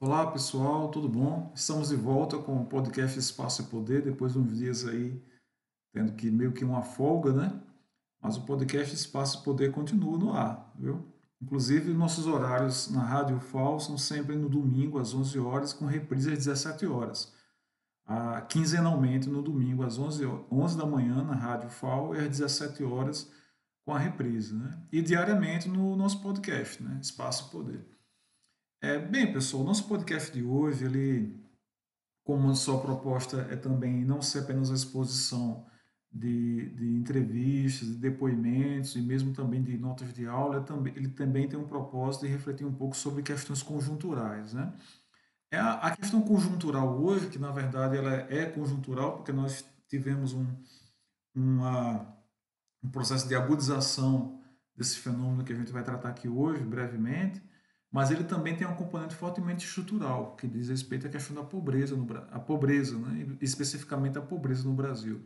Olá pessoal, tudo bom? Estamos de volta com o podcast Espaço e Poder, depois de uns dias aí tendo que meio que uma folga, né? Mas o podcast Espaço e Poder continua no ar, viu? Inclusive, nossos horários na Rádio FAO são sempre no domingo às 11 horas, com reprise às 17 horas. Ah, quinzenalmente no domingo às 11, 11 da manhã na Rádio FAO e às 17 horas com a reprise, né? E diariamente no nosso podcast, né? Espaço e Poder. É, bem, pessoal, o nosso podcast de hoje, ele, como a sua proposta é também não ser apenas a exposição de, de entrevistas, de depoimentos e mesmo também de notas de aula, ele também, tem um propósito de refletir um pouco sobre questões conjunturais, né? É a, a questão conjuntural hoje, que na verdade ela é conjuntural, porque nós tivemos um, uma, um processo de agudização desse fenômeno que a gente vai tratar aqui hoje, brevemente, mas ele também tem um componente fortemente estrutural, que diz respeito à questão da pobreza, no, a pobreza, né? especificamente a pobreza no Brasil.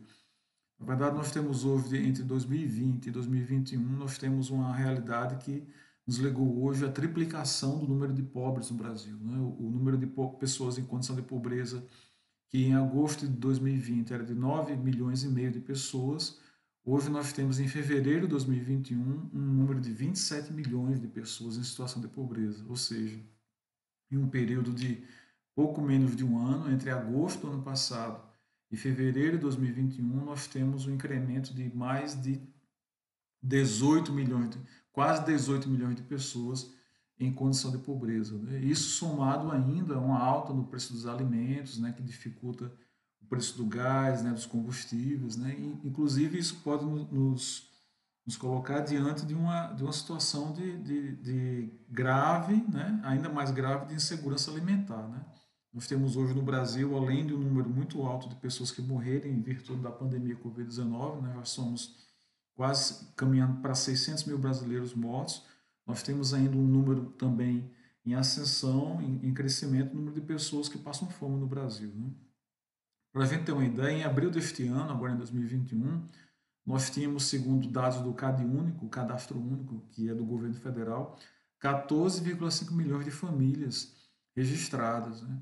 Na verdade, nós temos hoje, entre 2020 e 2021, nós temos uma realidade que nos legou hoje a triplicação do número de pobres no Brasil. Né? O, o número de pessoas em condição de pobreza, que em agosto de 2020 era de 9 milhões e meio de pessoas, Hoje nós temos em fevereiro de 2021 um número de 27 milhões de pessoas em situação de pobreza, ou seja, em um período de pouco menos de um ano, entre agosto do ano passado e fevereiro de 2021, nós temos um incremento de mais de 18 milhões, quase 18 milhões de pessoas em condição de pobreza. Né? Isso somado ainda a uma alta no preço dos alimentos, né, que dificulta preço do gás, né, dos combustíveis, né? Inclusive isso pode nos, nos colocar diante de uma, de uma situação de, de, de, grave, né, ainda mais grave de insegurança alimentar, né? Nós temos hoje no Brasil, além de um número muito alto de pessoas que morrerem em virtude da pandemia Covid-19, né, nós somos quase caminhando para 600 mil brasileiros mortos, nós temos ainda um número também em ascensão, em, em crescimento, número de pessoas que passam fome no Brasil. Né? Para a gente ter uma ideia, em abril deste ano, agora em 2021, nós tínhamos, segundo dados do CAD Único, o Cadastro Único, que é do governo federal, 14,5 milhões de famílias registradas. Né?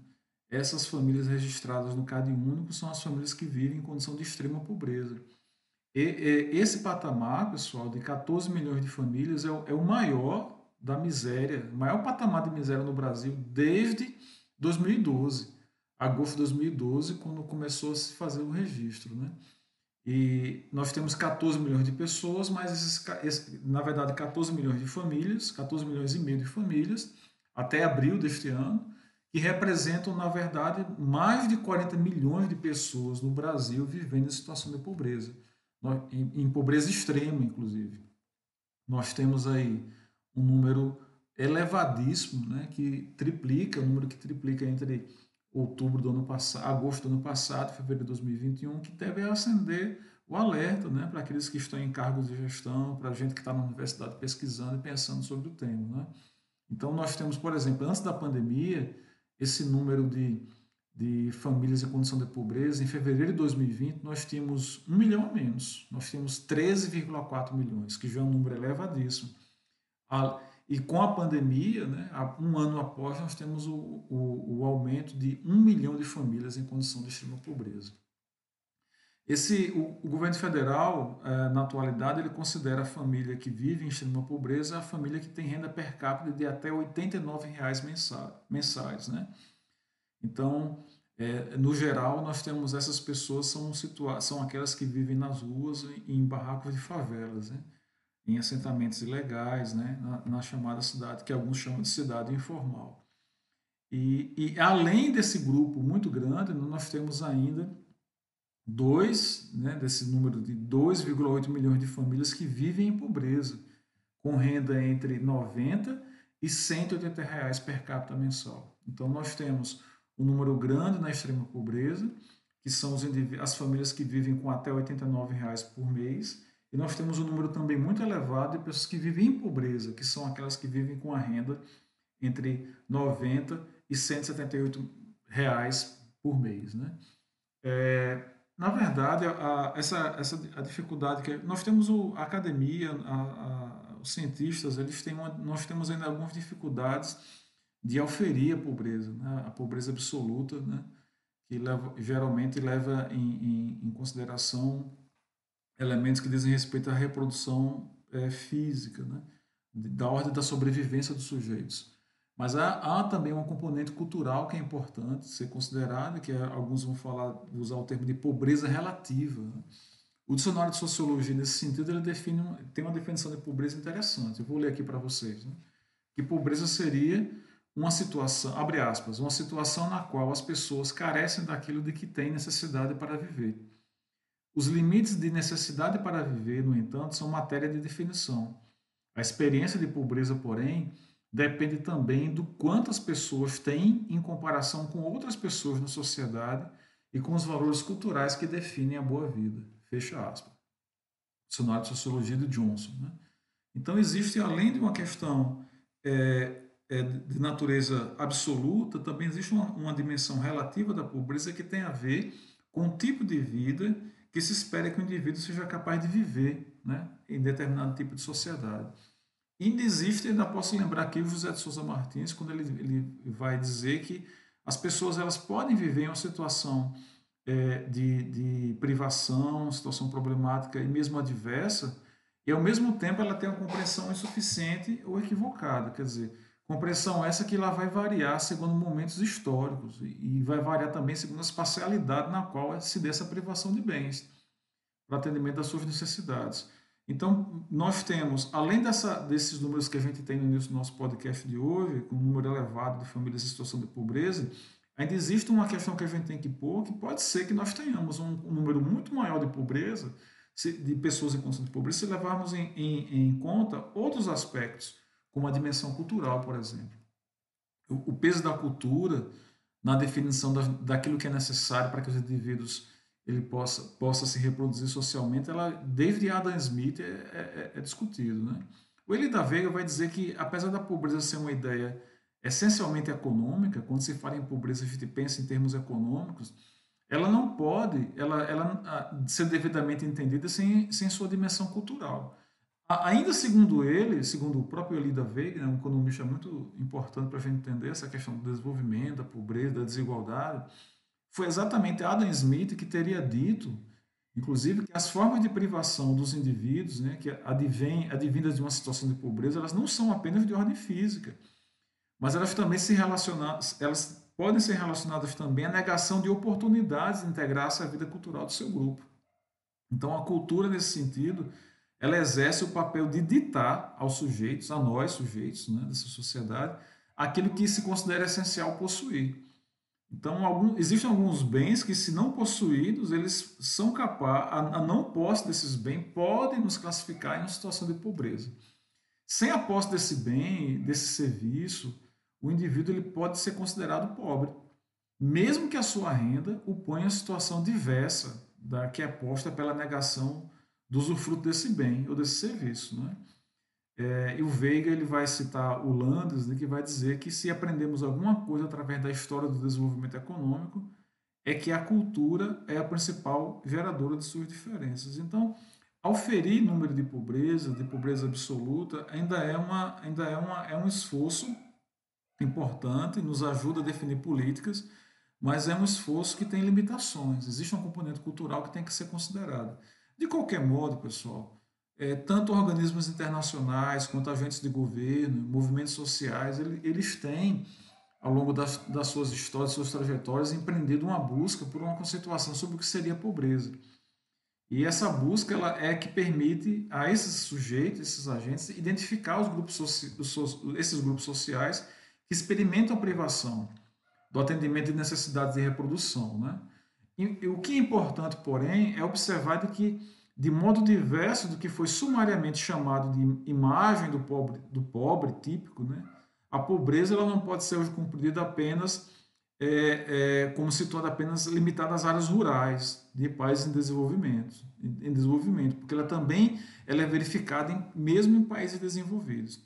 Essas famílias registradas no CAD Único são as famílias que vivem em condição de extrema pobreza. E, e esse patamar, pessoal, de 14 milhões de famílias é o, é o maior da miséria, o maior patamar de miséria no Brasil desde 2012 agosto de 2012, quando começou a se fazer o registro. Né? E nós temos 14 milhões de pessoas, mas esses, esse, na verdade 14 milhões de famílias, 14 milhões e meio de famílias, até abril deste ano, que representam, na verdade, mais de 40 milhões de pessoas no Brasil vivendo em situação de pobreza, em, em pobreza extrema, inclusive. Nós temos aí um número elevadíssimo, né, que triplica, o um número que triplica entre outubro do ano passado, agosto do ano passado, fevereiro de 2021, que deve acender o alerta né, para aqueles que estão em cargos de gestão, para a gente que está na universidade pesquisando e pensando sobre o tema. Né? Então, nós temos, por exemplo, antes da pandemia, esse número de, de famílias em condição de pobreza, em fevereiro de 2020, nós tínhamos um milhão a menos. Nós tínhamos 13,4 milhões, que já é um número elevadíssimo. E com a pandemia, né, um ano após, nós temos o, o, o, aumento de um milhão de famílias em condição de extrema pobreza. Esse, o, o governo federal, é, na atualidade, ele considera a família que vive em extrema pobreza a família que tem renda per capita de até 89 reais mensais. Né? Então, é, no geral, nós temos essas pessoas são, situa são aquelas que vivem nas ruas, em barracos de favelas. Né? Em assentamentos ilegais, né, na, na, chamada cidade, que alguns chamam de cidade informal. E, e além desse grupo muito grande, nós temos ainda dois, né, desse número de 2,8 milhões de famílias que vivem em pobreza, com renda entre 90 e 180 reais per capita mensal. Então nós temos um número grande na extrema pobreza, que são as famílias que vivem com até 89 reais por mês, e nós temos um número também muito elevado de pessoas que vivem em pobreza, que são aquelas que vivem com a renda entre 90 e 178 reais por mês. Né? É, na verdade, a, essa, essa a dificuldade que nós temos o, a academia, a, a, os cientistas, eles têm uma, nós temos ainda algumas dificuldades de auferir a pobreza, né? a pobreza absoluta, né? que leva, geralmente leva em, em, em, consideração elementos que dizem respeito à reprodução é, física, né? da ordem da sobrevivência dos sujeitos. Mas há, há, também um componente cultural que é importante ser considerado, que é, alguns vão falar, usar o termo de pobreza relativa. Né? O dicionário de sociologia, nesse sentido, ele define, tem uma definição de pobreza interessante. Eu vou ler aqui para vocês. Né? Que pobreza seria uma situação, abre aspas, uma situação na qual as pessoas carecem daquilo de que têm necessidade para viver. Os limites de necessidade para viver, no entanto, são matéria de definição. A experiência de pobreza, porém, depende também do quanto as pessoas têm em comparação com outras pessoas na sociedade e com os valores culturais que definem a boa vida. Fecha aspas. Dicionário de Sociologia de Johnson. Né? Então, existe, além de uma questão é, é, de natureza absoluta, também existe uma, uma, dimensão relativa da pobreza que tem a ver com o tipo de vida que se espera que o indivíduo seja capaz de viver né, em determinado tipo de sociedade. E ainda existe, ainda posso lembrar aqui o José de Souza Martins, quando ele, ele vai dizer que as pessoas elas podem viver em uma situação é, de, de privação, situação problemática e mesmo adversa, e ao mesmo tempo ela tem uma compreensão insuficiente ou equivocada. Quer dizer, Compreensão essa que ela vai variar segundo momentos históricos e vai variar também segundo a espacialidade na qual se dê essa privação de bens para atendimento das suas necessidades. Então, nós temos, além dessa, desses números que a gente tem no início do nosso podcast de hoje, com um número elevado de famílias em situação de pobreza, ainda existe uma questão que a gente tem que pôr, que pode ser que nós tenhamos um, um número muito maior de pobreza, de pessoas em condição de pobreza, se levarmos em, em, em conta outros aspectos como a dimensão cultural, por exemplo. O, peso da cultura na definição da, daquilo que é necessário para que os indivíduos ele possa, possa se reproduzir socialmente, ela, desde Adam Smith, é, é, é discutido. Né? O Eli da Veiga vai dizer que, apesar da pobreza ser uma ideia essencialmente econômica, quando se fala em pobreza, a gente pensa em termos econômicos, ela não pode ela, ela ah, ser devidamente entendida sem, sem sua dimensão cultural. Ainda segundo ele, segundo o próprio Elida Veiga, né, um economista muito importante para a gente entender essa questão do desenvolvimento, da pobreza, da desigualdade, foi exatamente Adam Smith que teria dito, inclusive, que as formas de privação dos indivíduos, né, que advêm, advindas de uma situação de pobreza, elas não são apenas de ordem física, mas elas também se relacionam, elas podem ser relacionadas também à negação de oportunidades de integrar-se à vida cultural do seu grupo. Então, a cultura, nesse sentido, ela exerce o papel de ditar aos sujeitos, a nós sujeitos né, dessa sociedade, aquilo que se considera essencial possuir. Então, algum, existem alguns bens que, se não possuídos, eles são capazes, a, a não posse desses bens pode nos classificar em uma situação de pobreza. Sem a posse desse bem, desse serviço, o indivíduo ele pode ser considerado pobre, mesmo que a sua renda o ponha em situação diversa da que é posta pela negação do usufruto desse bem ou desse serviço. Né? É, e o Veiga ele vai citar o Landes, né, que vai dizer que se aprendemos alguma coisa através da história do desenvolvimento econômico, é que a cultura é a principal geradora de suas diferenças. Então, auferir número de pobreza, de pobreza absoluta, ainda é, uma, ainda é, uma, é um esforço importante, nos ajuda a definir políticas, mas é um esforço que tem limitações. Existe um componente cultural que tem que ser considerado. De qualquer modo, pessoal, é, tanto organismos internacionais quanto agentes de governo, movimentos sociais, eles têm, ao longo das, das suas histórias, suas trajetórias, empreendido uma busca por uma conceituação sobre o que seria a pobreza. E essa busca ela é que permite a esses sujeitos, esses agentes, identificar os grupos esses grupos sociais que experimentam a privação do atendimento de necessidades de reprodução. Né? E, o que é importante, porém, é observar de que, de modo diverso do que foi sumariamente chamado de imagem do pobre, do pobre típico, né, a pobreza ela não pode ser hoje compreendida apenas é, é, como situada apenas limitada às áreas rurais de países em desenvolvimento, em desenvolvimento, porque ela também ela é verificada em, mesmo em países desenvolvidos.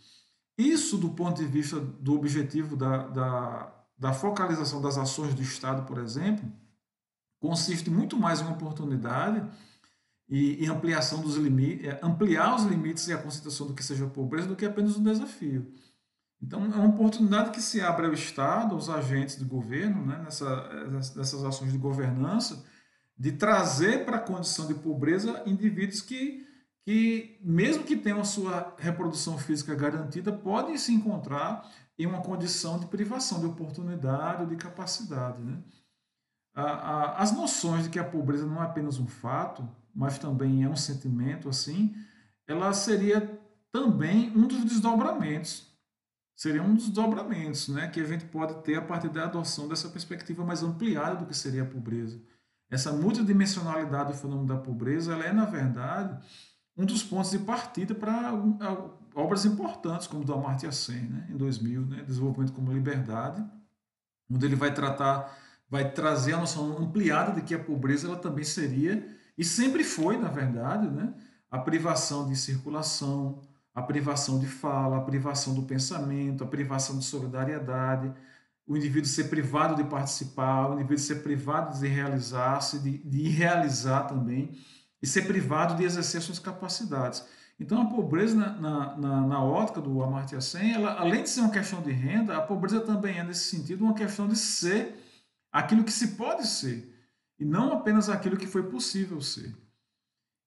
Isso, do ponto de vista do objetivo da, da, da focalização das ações do Estado, por exemplo, consiste muito mais em uma oportunidade e, ampliação dos limites, é, ampliar os limites e a concentração do que seja pobreza do que apenas um desafio. Então, é uma oportunidade que se abre ao Estado, aos agentes do governo, né, nessa, nessas ações de governança, de trazer para a condição de pobreza indivíduos que, que, mesmo que tenham a sua reprodução física garantida, podem se encontrar em uma condição de privação de oportunidade ou de capacidade. Né? As noções de que a pobreza não é apenas um fato, mas também é um sentimento assim, ela seria também um dos desdobramentos. Seria um dos desdobramentos né, que a gente pode ter a partir da adoção dessa perspectiva mais ampliada do que seria a pobreza. Essa multidimensionalidade do fenômeno da pobreza ela é, na verdade, um dos pontos de partida para obras importantes, como do Amartya Sen, né, em 2000, né, Desenvolvimento como Liberdade, onde ele vai tratar, vai trazer a noção ampliada de que a pobreza ela também seria, e sempre foi, na verdade, né, a privação de circulação, a privação de fala, a privação do pensamento, a privação de solidariedade, o indivíduo ser privado de participar, o indivíduo ser privado de realizar-se, de, de realizar também, e ser privado de exercer suas capacidades. Então, a pobreza, na, na, na ótica do Amartya Sen, ela, além de ser uma questão de renda, a pobreza também é, nesse sentido, uma questão de ser aquilo que se pode ser, e não apenas aquilo que foi possível ser.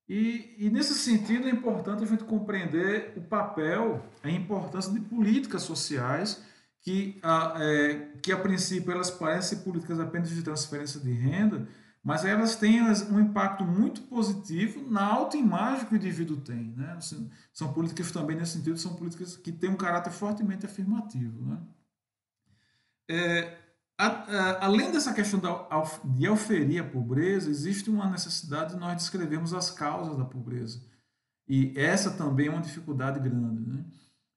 E, e, nesse sentido é importante a gente compreender o papel, a importância de políticas sociais que a, é, que a princípio elas parecem políticas apenas de transferência de renda, mas elas têm um impacto muito positivo na autoimagem que o indivíduo tem. Né? Assim, são políticas também, nesse sentido, são políticas que têm um caráter fortemente afirmativo. Né? É, a, a, além dessa questão da, de auferir a pobreza, existe uma necessidade de nós descrevermos as causas da pobreza. E essa também é uma dificuldade grande. Né?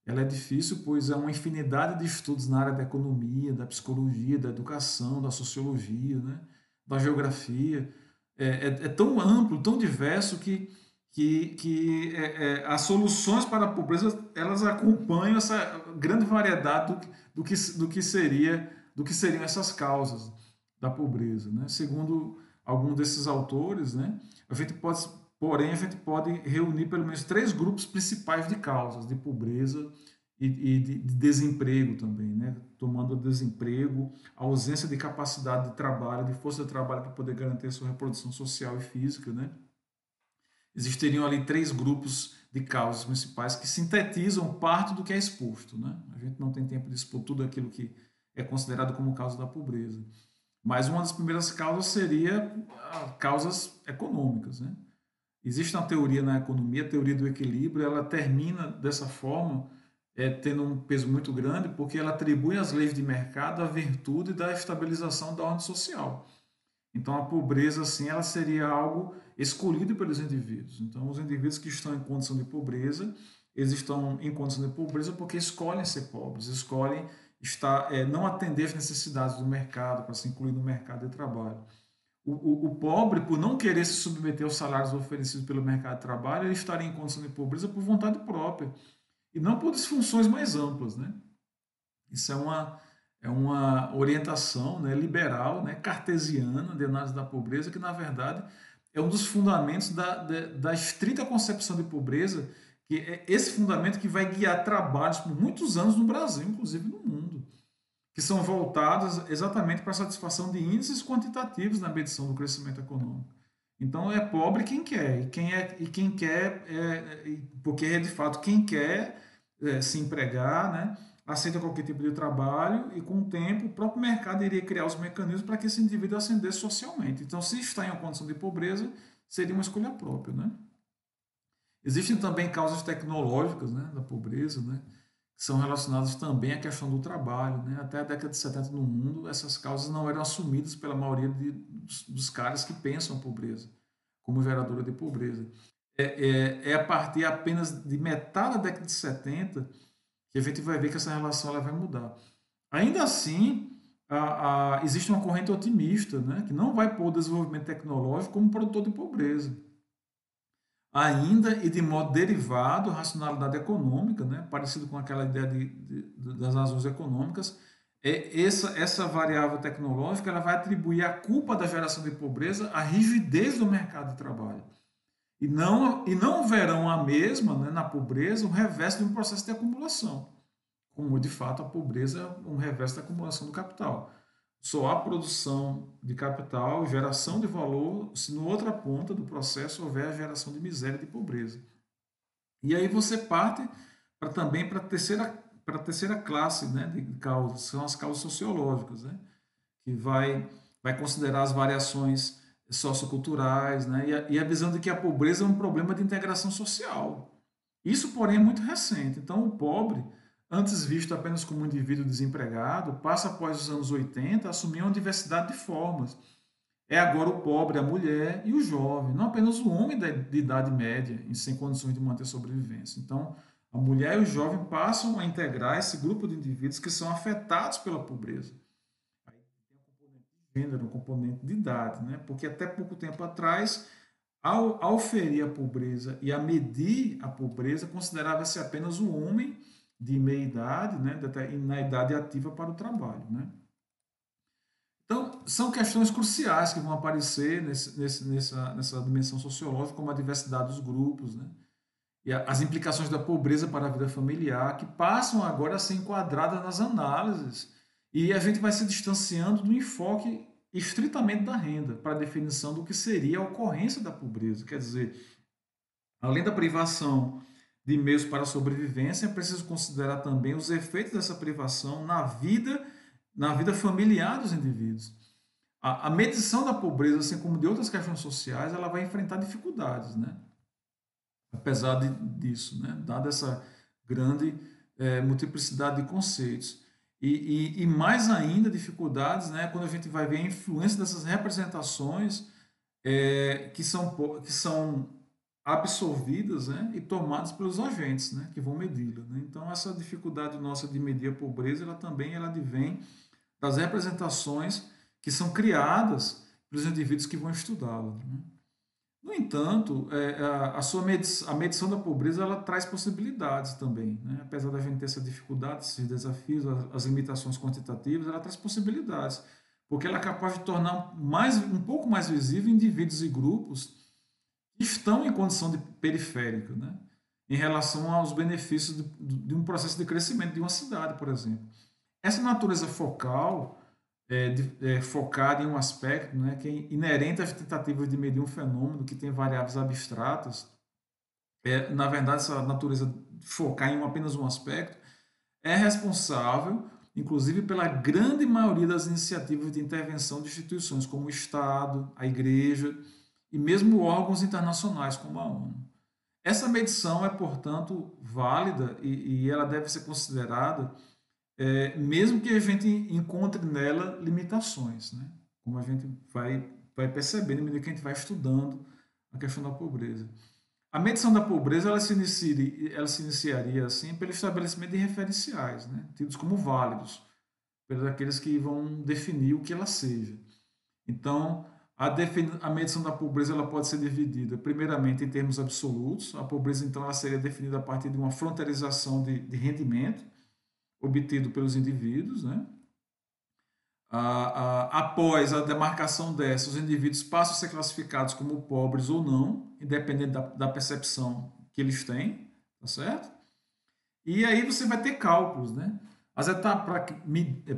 Ela é difícil, pois há uma infinidade de estudos na área da economia, da psicologia, da educação, da sociologia, né? da geografia. É, é, é tão amplo, tão diverso que, que, que é, é as soluções para a pobreza elas acompanham essa grande variedade do, do, que, do, que, seria, do que seriam essas causas da pobreza. Né? Segundo algum desses autores, né, a gente pode Porém, a gente pode reunir pelo menos três grupos principais de causas de pobreza e, e de, de, desemprego também, né? tomando o desemprego, a ausência de capacidade de trabalho, de força de trabalho para poder garantir a sua reprodução social e física. Né? Existiriam ali três grupos de causas principais que sintetizam parte do que é exposto. Né? A gente não tem tempo de expor tudo aquilo que é considerado como causa da pobreza. Mas uma das primeiras causas seria causas econômicas. Né? Existe uma teoria na economia, a teoria do equilíbrio, ela termina dessa forma, é, tendo um peso muito grande, porque ela atribui às leis de mercado a virtude da estabilização da ordem social. Então, a pobreza, assim, ela seria algo escolhido pelos indivíduos. Então, os indivíduos que estão em condição de pobreza, eles estão em condição de pobreza porque escolhem ser pobres, escolhem estar, é, não atender às necessidades do mercado para se incluir no mercado de trabalho o, o, o, pobre, por não querer se submeter aos salários oferecidos pelo mercado de trabalho, ele estaria em condição de pobreza por vontade própria e não por disfunções mais amplas. Né? Isso é uma, é uma orientação né, liberal, né, cartesiana de análise da pobreza, que na verdade é um dos fundamentos da, da, da estrita concepção de pobreza, que é esse fundamento que vai guiar trabalhos por muitos anos no Brasil, inclusive no mundo que são voltadas exatamente para a satisfação de índices quantitativos na medição do crescimento econômico. Então é pobre quem quer, e quem, é, e quem quer, é, porque é de fato quem quer é, se empregar, né, aceita qualquer tipo de trabalho e com o tempo o próprio mercado iria criar os mecanismos para que esse indivíduo ascendesse socialmente. Então, se está em uma condição de pobreza, seria uma escolha própria. Né? Existem também causas tecnológicas né, da pobreza, né? São relacionadas também à questão do trabalho. Né? Até a década de 70 no mundo, essas causas não eram assumidas pela maioria de, dos, dos, caras que pensam a pobreza como geradora de pobreza. É, é, é, a partir apenas de metade da década de 70 que a gente vai ver que essa relação ela vai mudar. Ainda assim, a, a, existe uma corrente otimista né? que não vai pôr o desenvolvimento tecnológico como produtor de pobreza ainda e de modo derivado, racionalidade econômica, né, parecido com aquela ideia de, de, das razões econômicas, é essa, essa variável tecnológica ela vai atribuir a culpa da geração de pobreza à rigidez do mercado de trabalho. E não, e não verão a mesma, né, na pobreza, o reverso de um processo de acumulação, como de fato a pobreza é um reverso da acumulação do capital. Só há produção de capital, geração de valor, se no outra ponta do processo houver a geração de miséria e de pobreza. E aí você parte para também para a terceira, para a terceira classe né, de causas, são as causas sociológicas, né, que vai, vai considerar as variações socioculturais né, e, a, e a visão de que a pobreza é um problema de integração social. Isso, porém, é muito recente. Então, o pobre, antes visto apenas como um indivíduo desempregado, passa após os anos 80 a assumir uma diversidade de formas. É agora o pobre, a mulher e o jovem, não apenas o homem de idade média, sem condições de manter sobrevivência. Então, a mulher e o jovem passam a integrar esse grupo de indivíduos que são afetados pela pobreza. Aí tem um componente de gênero, um componente de idade, né? porque até pouco tempo atrás ao, ao ferir a pobreza e a medir a pobreza, considerava-se apenas o homem de meia idade, né, na idade ativa para o trabalho. Né? Então, são questões cruciais que vão aparecer nesse, nesse, nessa, nessa dimensão sociológica, como a diversidade dos grupos, né? e as implicações da pobreza para a vida familiar, que passam agora a ser enquadradas nas análises, e a gente vai se distanciando do enfoque estritamente da renda, para a definição do que seria a ocorrência da pobreza. Quer dizer, além da privação de meios para sobrevivência, é preciso considerar também os efeitos dessa privação na vida, na vida familiar dos indivíduos. A, a medição da pobreza, assim como de outras questões sociais, ela vai enfrentar dificuldades, né? Apesar de, disso, né? Dada essa grande é, multiplicidade de conceitos. E, e, e, mais ainda dificuldades né, quando a gente vai ver a influência dessas representações é, que, são, que são absorvidas né, e tomadas pelos agentes né, que vão medi-la. Né? Então, essa dificuldade nossa de medir a pobreza, ela também ela advém das representações que são criadas pelos indivíduos que vão estudá-la. Né? No entanto, é, a, a, sua medição, a medição da pobreza ela traz possibilidades também. Né? Apesar da gente ter essa dificuldade, esses desafios, as, as, limitações quantitativas, ela traz possibilidades, porque ela é capaz de tornar mais, um pouco mais visível indivíduos e grupos estão em condição de periférica, né? em relação aos benefícios de, de um processo de crescimento de uma cidade, por exemplo. Essa natureza focal é, de, é, focada em um aspecto né, que é inerente às tentativas de medir um fenômeno que tem variáveis abstratas, é, na verdade, essa natureza focar em apenas um aspecto, é responsável, inclusive, pela grande maioria das iniciativas de intervenção de instituições como o Estado, a Igreja e mesmo órgãos internacionais como a ONU. Essa medição é, portanto, válida e, e ela deve ser considerada é, mesmo que a gente encontre nela limitações, né? como a gente vai, vai percebendo à medida que a gente vai estudando a questão da pobreza. A medição da pobreza ela se, inicia, ela se iniciaria assim pelo estabelecimento de referenciais, né? tidos como válidos, pelos aqueles que vão definir o que ela seja. Então, a, a medição da pobreza ela pode ser dividida, primeiramente, em termos absolutos. A pobreza, então, ela seria definida a partir de uma fronteirização de, de rendimento, obtido pelos indivíduos, né? após a demarcação dessa, os indivíduos passam a ser classificados como pobres ou não, independente da, da percepção que eles têm, tá certo? E aí você vai ter cálculos, né? As etapas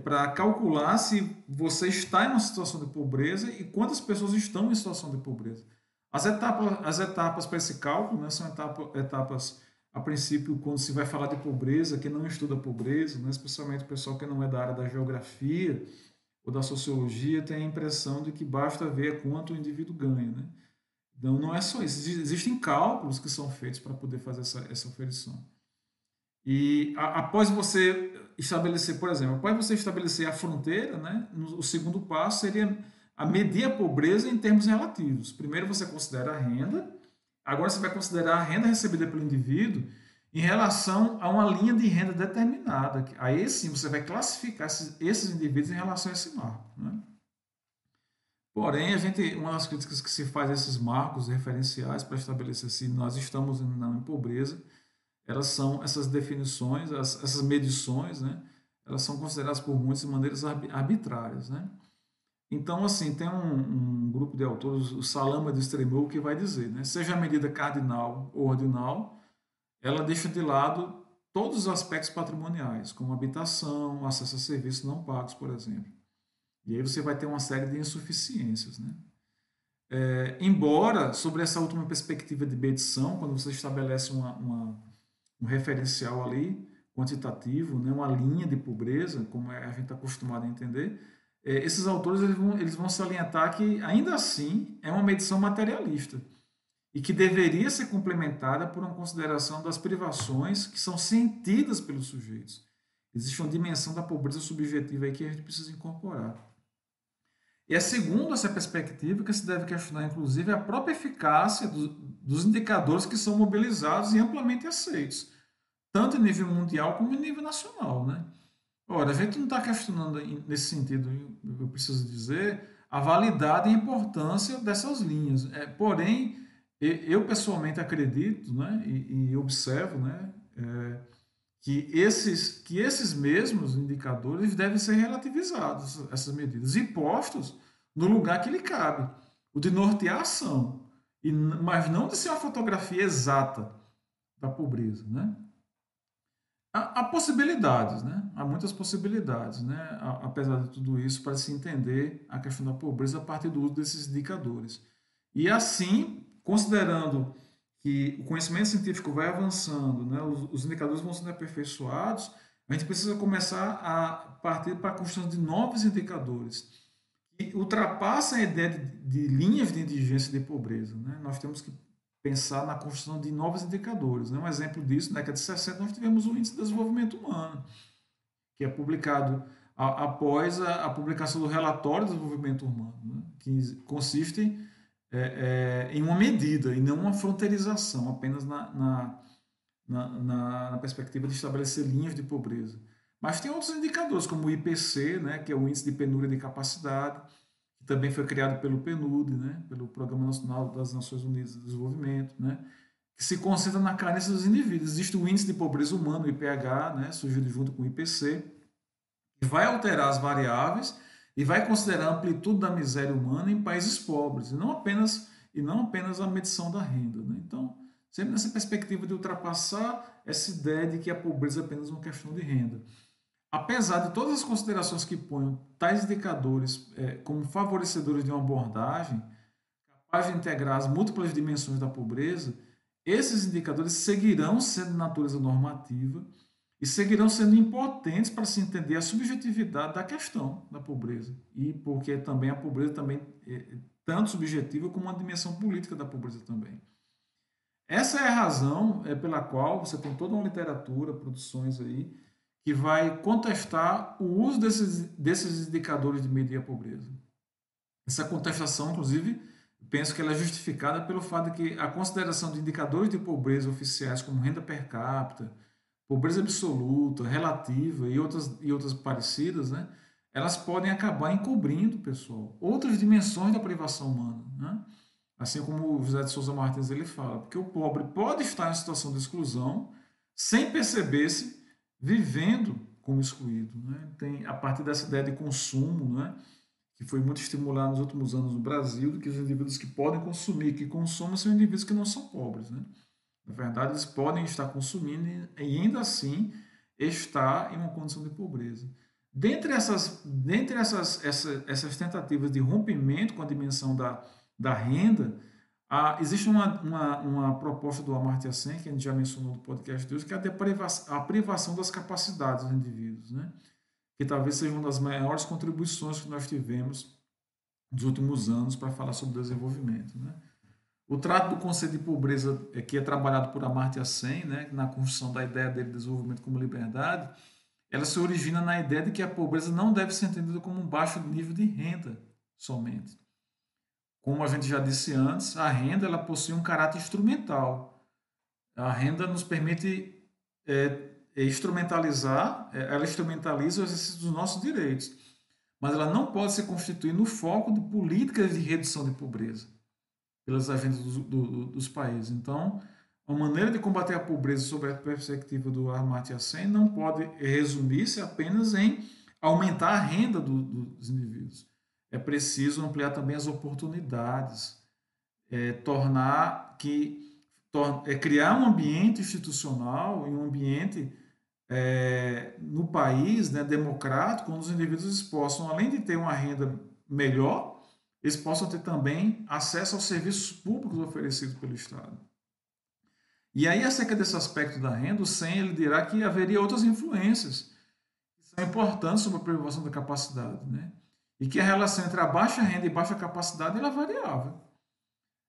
para calcular se você está em uma situação de pobreza e quantas pessoas estão em situação de pobreza. As etapas, as etapas para esse cálculo né, são etapa, etapas a princípio, quando se vai falar de pobreza, quem não estuda pobreza, né, especialmente o pessoal que não é da área da geografia ou da sociologia, tem a impressão de que basta ver quanto o indivíduo ganha. Né? Então, não é só isso. Existem cálculos que são feitos para poder fazer essa, essa oferição. E a, após você estabelecer, por exemplo, após você estabelecer a fronteira, né, o segundo passo seria a medir a pobreza em termos relativos. Primeiro você considera a renda, Agora você vai considerar a renda recebida pelo indivíduo em relação a uma linha de renda determinada. Aí sim você vai classificar esses, indivíduos em relação a esse marco. Né? Porém, a gente, uma das críticas que se faz a esses marcos referenciais para estabelecer se nós estamos na pobreza, elas são essas definições, essas medições, né? elas são consideradas por muitos de maneiras arbitrárias. Né? Então, assim, tem um, um grupo de autores, o Salama de Extremou, que vai dizer, né, seja a medida cardinal ou ordinal, ela deixa de lado todos os aspectos patrimoniais, como habitação, acesso a serviços não pagos, por exemplo. E aí você vai ter uma série de insuficiências. Né? É, embora, sobre essa última perspectiva de medição, quando você estabelece uma, uma, um referencial ali, quantitativo, né, uma linha de pobreza, como a gente está acostumado a entender, é, esses autores eles vão, eles vão salientar que, ainda assim, é uma medição materialista e que deveria ser complementada por uma consideração das privações que são sentidas pelos sujeitos. Existe uma dimensão da pobreza subjetiva aí que a gente precisa incorporar. E é segundo essa perspectiva que se deve questionar, inclusive, a própria eficácia do, dos indicadores que são mobilizados e amplamente aceitos, tanto em nível mundial como em nível nacional. Né? Ora, a gente não está questionando nesse sentido, eu preciso dizer, a validade e a importância dessas linhas. É, porém, eu pessoalmente acredito né, e, e observo né, é, que, esses, que esses mesmos indicadores devem ser relativizados, essas medidas, e postos no lugar que lhe cabe, o de nortear a ação, e, mas não de ser uma fotografia exata da pobreza. Né? Há, há possibilidades, né? há muitas possibilidades, né? apesar de tudo isso, para se entender a questão da pobreza a partir do uso desses indicadores. E assim, considerando que o conhecimento científico vai avançando, né, os, os, indicadores vão sendo aperfeiçoados, a gente precisa começar a partir para a construção de novos indicadores que ultrapassam a ideia de, de linhas de indigência e de pobreza. Né? Nós temos que pensar na construção de novos indicadores. Né? Um exemplo disso, na década de 60, nós tivemos o Índice de Desenvolvimento Humano, que é publicado a, após a, a, publicação do Relatório de Desenvolvimento Humano, né? que consiste é, é, em uma medida e não uma fronteirização, apenas na, na, na, na, perspectiva de estabelecer linhas de pobreza. Mas tem outros indicadores, como o IPC, né, que é o Índice de Penúria de Capacidade, que também foi criado pelo PNUD, né, pelo Programa Nacional das Nações Unidas de Desenvolvimento, né, que se concentra na carência dos indivíduos. Existe o Índice de Pobreza Humana, o IPH, né, surgido junto com o IPC, que vai alterar as variáveis e vai considerar a amplitude da miséria humana em países pobres, e não apenas, e não apenas a medição da renda. Né? Então, sempre nessa perspectiva de ultrapassar essa ideia de que a pobreza é apenas uma questão de renda. Apesar de todas as considerações que ponham tais indicadores é, como favorecedores de uma abordagem capaz de integrar as múltiplas dimensões da pobreza, esses indicadores seguirão sendo de natureza normativa e seguirão sendo impotentes para se entender a subjetividade da questão da pobreza e porque também a pobreza também é tanto subjetiva como uma dimensão política da pobreza também. Essa é a razão é, pela qual você tem toda uma literatura, produções aí, que vai contestar o uso desses, desses indicadores de medir a pobreza. Essa contestação, inclusive, penso que ela é justificada pelo fato de que a consideração de indicadores de pobreza oficiais como renda per capita, pobreza absoluta, relativa e outras, e outras parecidas, né, elas podem acabar encobrindo, pessoal, outras dimensões da privação humana. Né? Assim como o José de Souza Martins ele fala, porque o pobre pode estar em situação de exclusão sem perceber-se vivendo como excluído. Né? Tem, a partir dessa ideia de consumo, né, que foi muito estimulado nos últimos anos no Brasil, que os indivíduos que podem consumir, que consomem, são indivíduos que não são pobres. Né? Na verdade, eles podem estar consumindo e ainda assim estar em uma condição de pobreza. Dentre essas, dentre essas, essas, essas tentativas de rompimento com a dimensão da, da renda, há, existe uma, uma, uma, proposta do Amartya Sen, que a gente já mencionou no podcast de hoje, que é a, privação, a privação das capacidades dos indivíduos, né? que talvez seja uma das maiores contribuições que nós tivemos nos últimos anos para falar sobre desenvolvimento. Né? O trato do conceito de pobreza, é, que é trabalhado por Amartya Sen, né, na construção da ideia dele de desenvolvimento como liberdade, ela se origina na ideia de que a pobreza não deve ser entendida como um baixo nível de renda somente. Como a gente já disse antes, a renda ela possui um caráter instrumental. A renda nos permite é, é instrumentalizar, é, ela instrumentaliza o exercício dos nossos direitos, mas ela não pode se constituir no foco de políticas de redução de pobreza pelas agendas do, do, dos países. Então, a maneira de combater a pobreza sob a perspectiva do Amartya Sen não pode resumir-se apenas em aumentar a renda do, dos indivíduos. É preciso ampliar também as oportunidades, é, tornar que é criar um ambiente institucional e um ambiente é, no país né, democrático, onde os indivíduos possam, além de ter uma renda melhor, eles possam ter também acesso aos serviços públicos oferecidos pelo Estado. E aí, acerca desse aspecto da renda, o SEM ele dirá que haveria outras influências que são importantes sobre a preservação da capacidade, né? E que a relação entre a baixa renda e baixa capacidade é variável.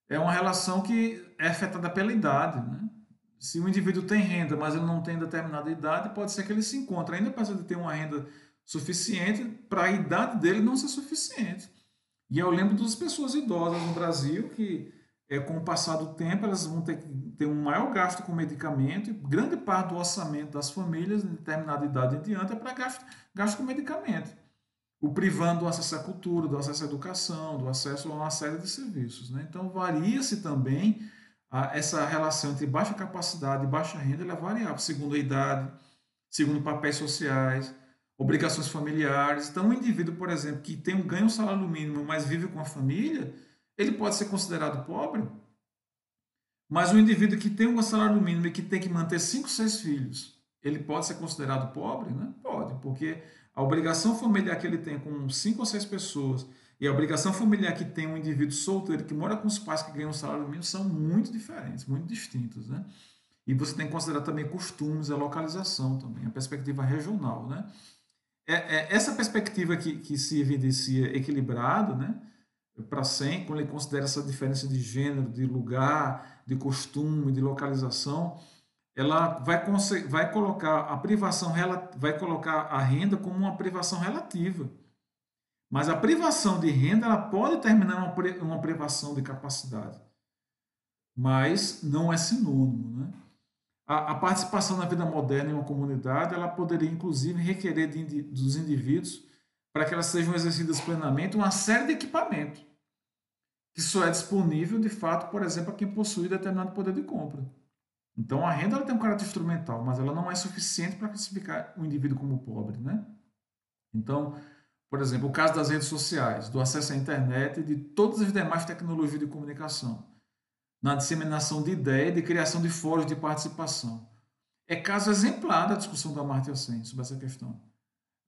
É uma relação que é afetada pela idade, né? Se o indivíduo tem renda, mas ele não tem determinada idade, pode ser que ele se encontre, ainda apesar de ter uma renda suficiente, para a idade dele não ser suficiente. E eu lembro das pessoas idosas no Brasil que, é, com o passar do tempo, elas vão ter que ter um maior gasto com medicamento, e grande parte do orçamento das famílias, de determinada idade em diante, é para gasto, gasto com medicamento. O privando do acesso à cultura, do acesso à educação, do acesso a uma série de serviços. Né? Então, varia-se também essa relação entre baixa capacidade e baixa renda é variável, segundo a idade, segundo papéis sociais, obrigações familiares. Então, um indivíduo, por exemplo, que tem um ganho salário mínimo, mas vive com a família, ele pode ser considerado pobre. Mas um indivíduo que tem um salário mínimo e que tem que manter cinco, seis filhos, ele pode ser considerado pobre? Né? Pode, porque a obrigação familiar que ele tem com cinco ou seis pessoas e a obrigação familiar que tem um indivíduo solteiro que mora com os pais que ganham um salário mínimo são muito diferentes, muito distintos, né? E você tem que considerar também costumes, a localização também, a perspectiva regional, né? É, é essa perspectiva que, que se evidencia equilibrado, né? Para 100, quando ele considera essa diferença de gênero, de lugar, de costume, de localização, ela vai, vai colocar a privação, vai colocar a renda como uma privação relativa mas a privação de renda ela pode terminar uma, uma privação de capacidade, mas não é sinônimo. Né? A, a, participação na vida moderna em uma comunidade ela poderia, inclusive, requerer de, dos indivíduos, para que elas sejam exercidas plenamente, uma série de equipamentos que só é disponível, de fato, por exemplo, a quem possui determinado poder de compra. Então, a renda ela tem um caráter instrumental, mas ela não é suficiente para classificar o indivíduo como pobre. Né? Então, por exemplo, o caso das redes sociais, do acesso à internet e de todas as demais tecnologias de comunicação, na disseminação de ideias e de criação de fóruns de participação. É caso exemplar da discussão da Amartya Sen sobre essa questão.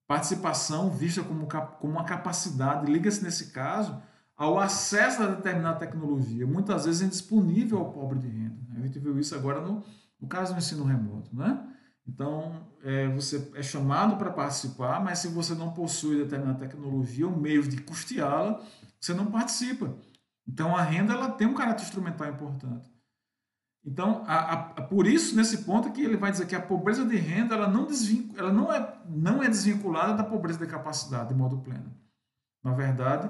Participação vista como, como uma capacidade, liga-se nesse caso ao acesso a determinada tecnologia, muitas vezes indisponível ao pobre de renda. A gente viu isso agora no, no caso do ensino remoto. Né? Então, é, você é chamado para participar, mas se você não possui determinada tecnologia ou meios de custeá-la, você não participa. Então, a renda ela tem um caráter instrumental importante. Então, a, a, por isso, nesse ponto que ele vai dizer que a pobreza de renda ela não, desvincula, ela não, é, não é desvinculada da pobreza de capacidade de modo pleno. Na verdade,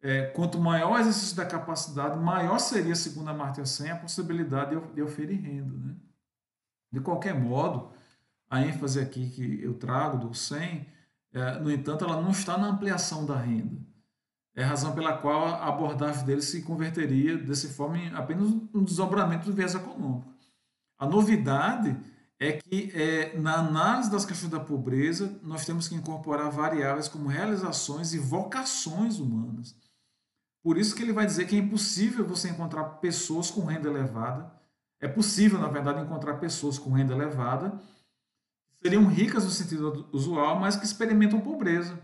é, quanto maior o exercício da capacidade, maior seria, segundo a Marta Sen, a possibilidade de, de oferir renda. Né? De qualquer modo, a ênfase aqui que eu trago do 100, é, no entanto, ela não está na ampliação da renda. É razão pela qual a abordagem dele se converteria dessa forma em apenas um desdobramento do viés econômico. A novidade é que é, na análise das questões da pobreza, nós temos que incorporar variáveis como realizações e vocações humanas. Por isso que ele vai dizer que é impossível você encontrar pessoas com renda elevada. É possível, na verdade, encontrar pessoas com renda elevada seriam ricas no sentido usual, mas que experimentam pobreza,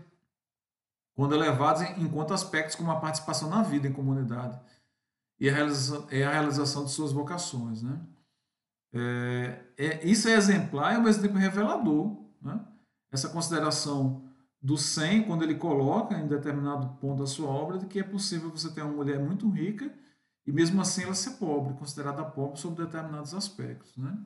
quando elevadas enquanto aspectos como a participação na vida em comunidade e a realização, é a realização de suas vocações. Né? É, é, isso é exemplar e ao mesmo tempo revelador. Né? Essa consideração do 100, quando ele coloca em determinado ponto da sua obra, de que é possível você ter uma mulher muito rica e mesmo assim ela ser pobre, considerada pobre sob determinados aspectos. Né?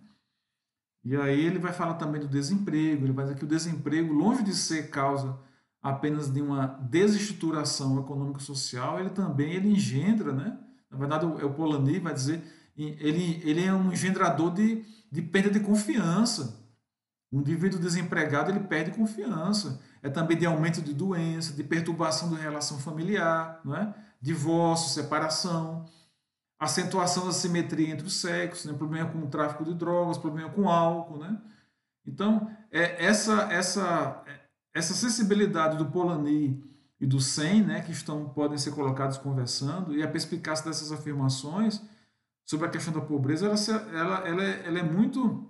E aí ele vai falar também do desemprego, ele vai dizer que o desemprego, longe de ser causa apenas de uma desestruturação econômico-social, ele também ele engendra, né? Na verdade, o, o Polanyi vai dizer, ele, ele é um engendrador de, de perda de confiança. O indivíduo desempregado, ele perde confiança. É também de aumento de doença, de perturbação da relação familiar, não é? divórcio, separação acentuação da simetria entre os sexos, né? problema com o tráfico de drogas, problema com álcool. Né? Então, é, essa, essa, essa sensibilidade do Polanyi e do Sen, né, que estão, podem ser colocados conversando, e a perspicácia dessas afirmações sobre a questão da pobreza, ela, ela, ela, é, ela é muito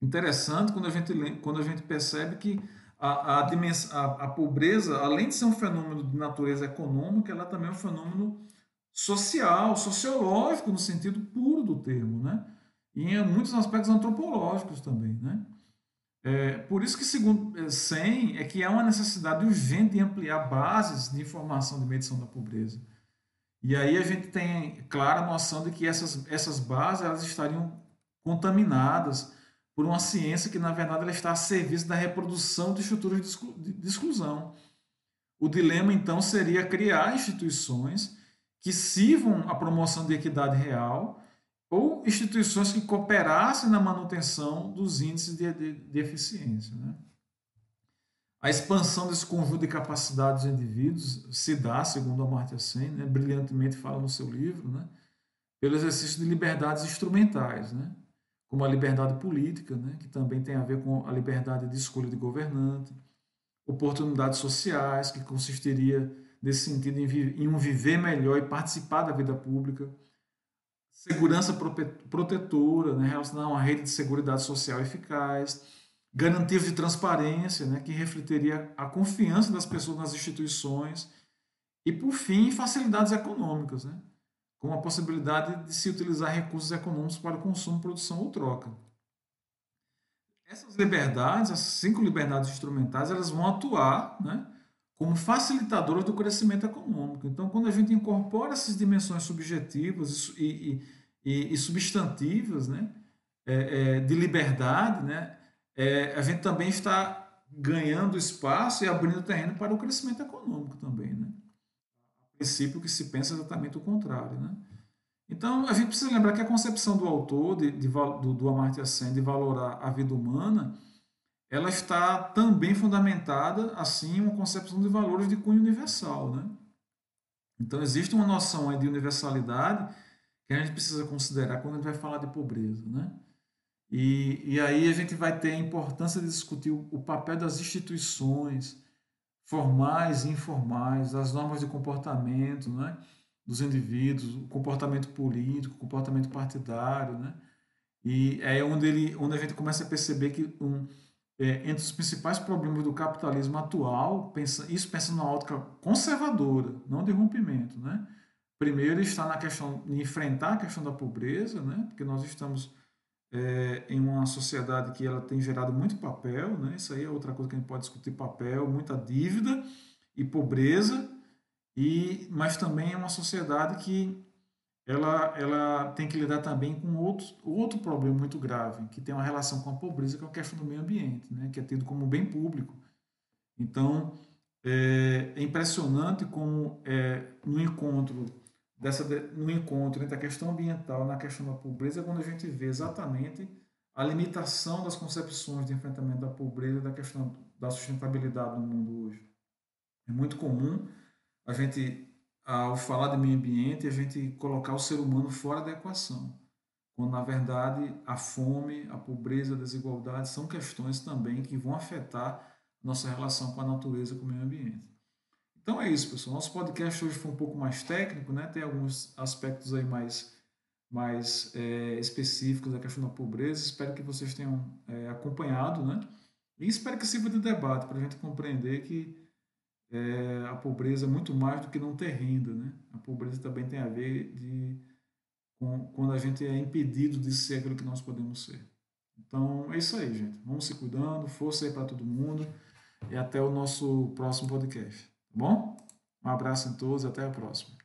interessante quando a gente, quando a gente percebe que a, a, a, a pobreza, além de ser um fenômeno de natureza econômica, ela também é um fenômeno social, sociológico, no sentido puro do termo, né? E em muitos aspectos antropológicos também, né? É, por isso que, segundo SEM, é que há uma necessidade urgente de ampliar bases de informação de medição da pobreza. E aí a gente tem clara noção de que essas, essas bases elas estariam contaminadas por uma ciência que, na verdade, ela está a serviço da reprodução de estruturas de exclusão. O dilema, então, seria criar instituições que sirvam à promoção de equidade real ou instituições que cooperassem na manutenção dos índices de, de, de eficiência. Né? A expansão desse conjunto de capacidades dos indivíduos se dá, segundo Amartya Sen, né, brilhantemente fala no seu livro, né, pelo exercício de liberdades instrumentais, né, como a liberdade política, né, que também tem a ver com a liberdade de escolha de governante, oportunidades sociais, que consistiria nesse sentido em, em um viver melhor e participar da vida pública, segurança protetora, né, relacionada uma rede de segurança social eficaz, garantias de transparência, né, que refletiria a confiança das pessoas nas instituições, e, por fim, facilidades econômicas, né, com a possibilidade de se utilizar recursos econômicos para consumo, produção ou troca. Essas liberdades, as cinco liberdades instrumentais, elas vão atuar né, como facilitadoras do crescimento econômico. Então, quando a gente incorpora essas dimensões subjetivas e, e, e substantivas né, é, é, de liberdade, né, é, a gente também está ganhando espaço e abrindo terreno para o crescimento econômico também. Né? A princípio que se pensa exatamente o contrário. Né? Então, a gente precisa lembrar que a concepção do autor, de, de do, do Amartya Sen, de valorar a vida humana, ela está também fundamentada, assim, uma concepção de valores de cunho universal. Né? Então, existe uma noção de universalidade que a gente precisa considerar quando a gente vai falar de pobreza. Né? E, e aí a gente vai ter a importância de discutir o, o papel das instituições formais e informais, das normas de comportamento né? dos indivíduos, o comportamento político, o comportamento partidário. Né? E é onde, ele, onde a gente começa a perceber que um, é, entre os principais problemas do capitalismo atual, pensa, isso pensa numa ótica conservadora, não de rompimento. Né? Primeiro está na questão de enfrentar a questão da pobreza, né? porque nós estamos é, em uma sociedade que ela tem gerado muito papel, né? isso aí é outra coisa que a gente pode discutir, papel, muita dívida e pobreza, e, mas também é uma sociedade que ela, ela tem que lidar também com outro, outro problema muito grave, que tem uma relação com a pobreza, que é a questão do meio ambiente, né, que é tido como bem público. Então, é, é impressionante como é, no encontro dessa no encontro entre a questão ambiental e a questão da pobreza, é quando a gente vê exatamente a limitação das concepções de enfrentamento da pobreza e da questão da sustentabilidade no mundo hoje. É muito comum a gente ao falar de meio ambiente, a gente colocar o ser humano fora da equação, quando na verdade a fome, a pobreza, a desigualdade são questões também que vão afetar nossa relação com a natureza, com o meio ambiente. Então é isso, pessoal. Nosso podcast hoje foi um pouco mais técnico, né? Tem alguns aspectos aí mais, mais é, específicos da questão da pobreza. Espero que vocês tenham é, acompanhado, né? E espero que sirva de debate para a gente compreender que é, a pobreza muito mais do que não ter renda. Né? A pobreza também tem a ver de, com quando a gente é impedido de ser aquilo que nós podemos ser. Então é isso aí, gente. Vamos se cuidando, força aí para todo mundo e até o nosso próximo podcast. Tá bom? Um abraço em todos até a próxima.